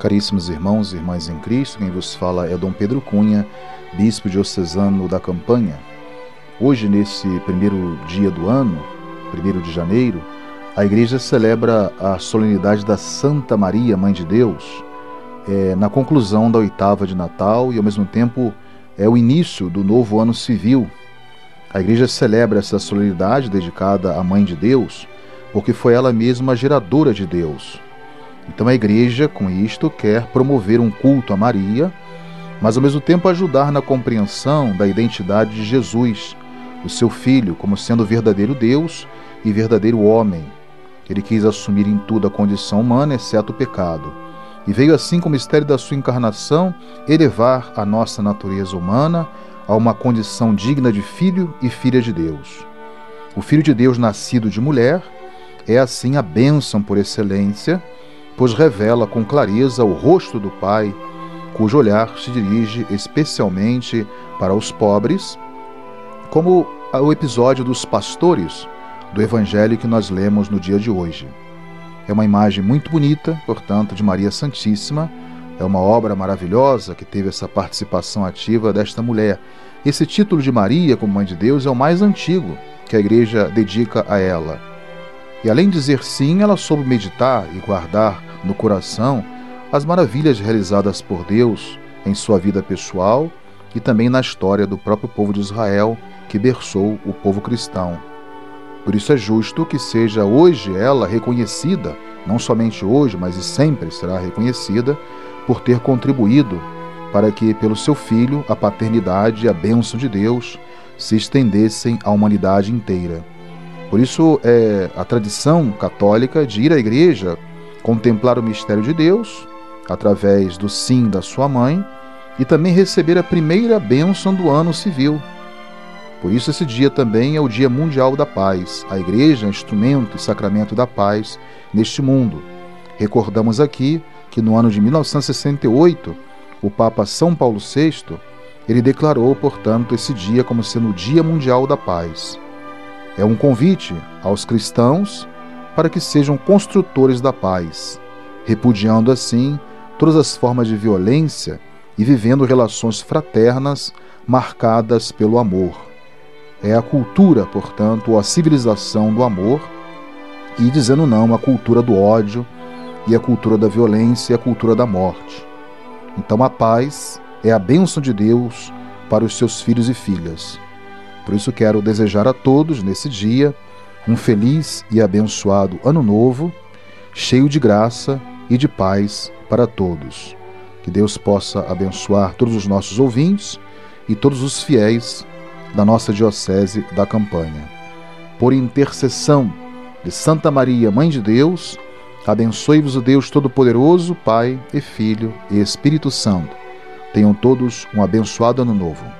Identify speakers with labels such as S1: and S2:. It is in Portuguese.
S1: Caríssimos irmãos e irmãs em Cristo, quem vos fala é Dom Pedro Cunha, bispo diocesano da Campanha. Hoje, nesse primeiro dia do ano, primeiro de janeiro, a igreja celebra a solenidade da Santa Maria, Mãe de Deus, é, na conclusão da oitava de Natal e, ao mesmo tempo, é o início do novo ano civil. A igreja celebra essa solenidade dedicada à Mãe de Deus, porque foi ela mesma a geradora de Deus então a igreja, com isto, quer promover um culto a Maria, mas ao mesmo tempo ajudar na compreensão da identidade de Jesus, o seu filho, como sendo verdadeiro Deus e verdadeiro homem. Ele quis assumir em tudo a condição humana, exceto o pecado. E veio assim, com o mistério da sua encarnação, elevar a nossa natureza humana a uma condição digna de filho e filha de Deus. O Filho de Deus nascido de mulher é assim a bênção por excelência pois revela com clareza o rosto do Pai, cujo olhar se dirige especialmente para os pobres, como o episódio dos pastores do evangelho que nós lemos no dia de hoje. É uma imagem muito bonita, portanto, de Maria Santíssima. É uma obra maravilhosa que teve essa participação ativa desta mulher. Esse título de Maria como Mãe de Deus é o mais antigo que a igreja dedica a ela. E além de dizer sim, ela soube meditar e guardar no coração as maravilhas realizadas por Deus em sua vida pessoal e também na história do próprio povo de Israel que berçou o povo cristão. Por isso é justo que seja hoje ela reconhecida, não somente hoje, mas e sempre será reconhecida, por ter contribuído para que, pelo seu filho, a paternidade e a bênção de Deus se estendessem à humanidade inteira. Por isso é a tradição católica de ir à igreja contemplar o mistério de Deus através do sim da sua mãe e também receber a primeira bênção do ano civil. Por isso, esse dia também é o Dia Mundial da Paz. A Igreja é instrumento e sacramento da paz neste mundo. Recordamos aqui que no ano de 1968, o Papa São Paulo VI ele declarou, portanto, esse dia como sendo o Dia Mundial da Paz. É um convite aos cristãos para que sejam construtores da paz, repudiando assim todas as formas de violência e vivendo relações fraternas marcadas pelo amor. É a cultura, portanto, a civilização do amor e dizendo não à cultura do ódio e a cultura da violência e a cultura da morte. Então a paz é a bênção de Deus para os seus filhos e filhas. Por isso quero desejar a todos nesse dia um feliz e abençoado Ano Novo, cheio de graça e de paz para todos. Que Deus possa abençoar todos os nossos ouvintes e todos os fiéis da nossa Diocese da Campanha. Por intercessão de Santa Maria, Mãe de Deus, abençoe-vos o Deus Todo-Poderoso, Pai e Filho e Espírito Santo. Tenham todos um abençoado Ano Novo.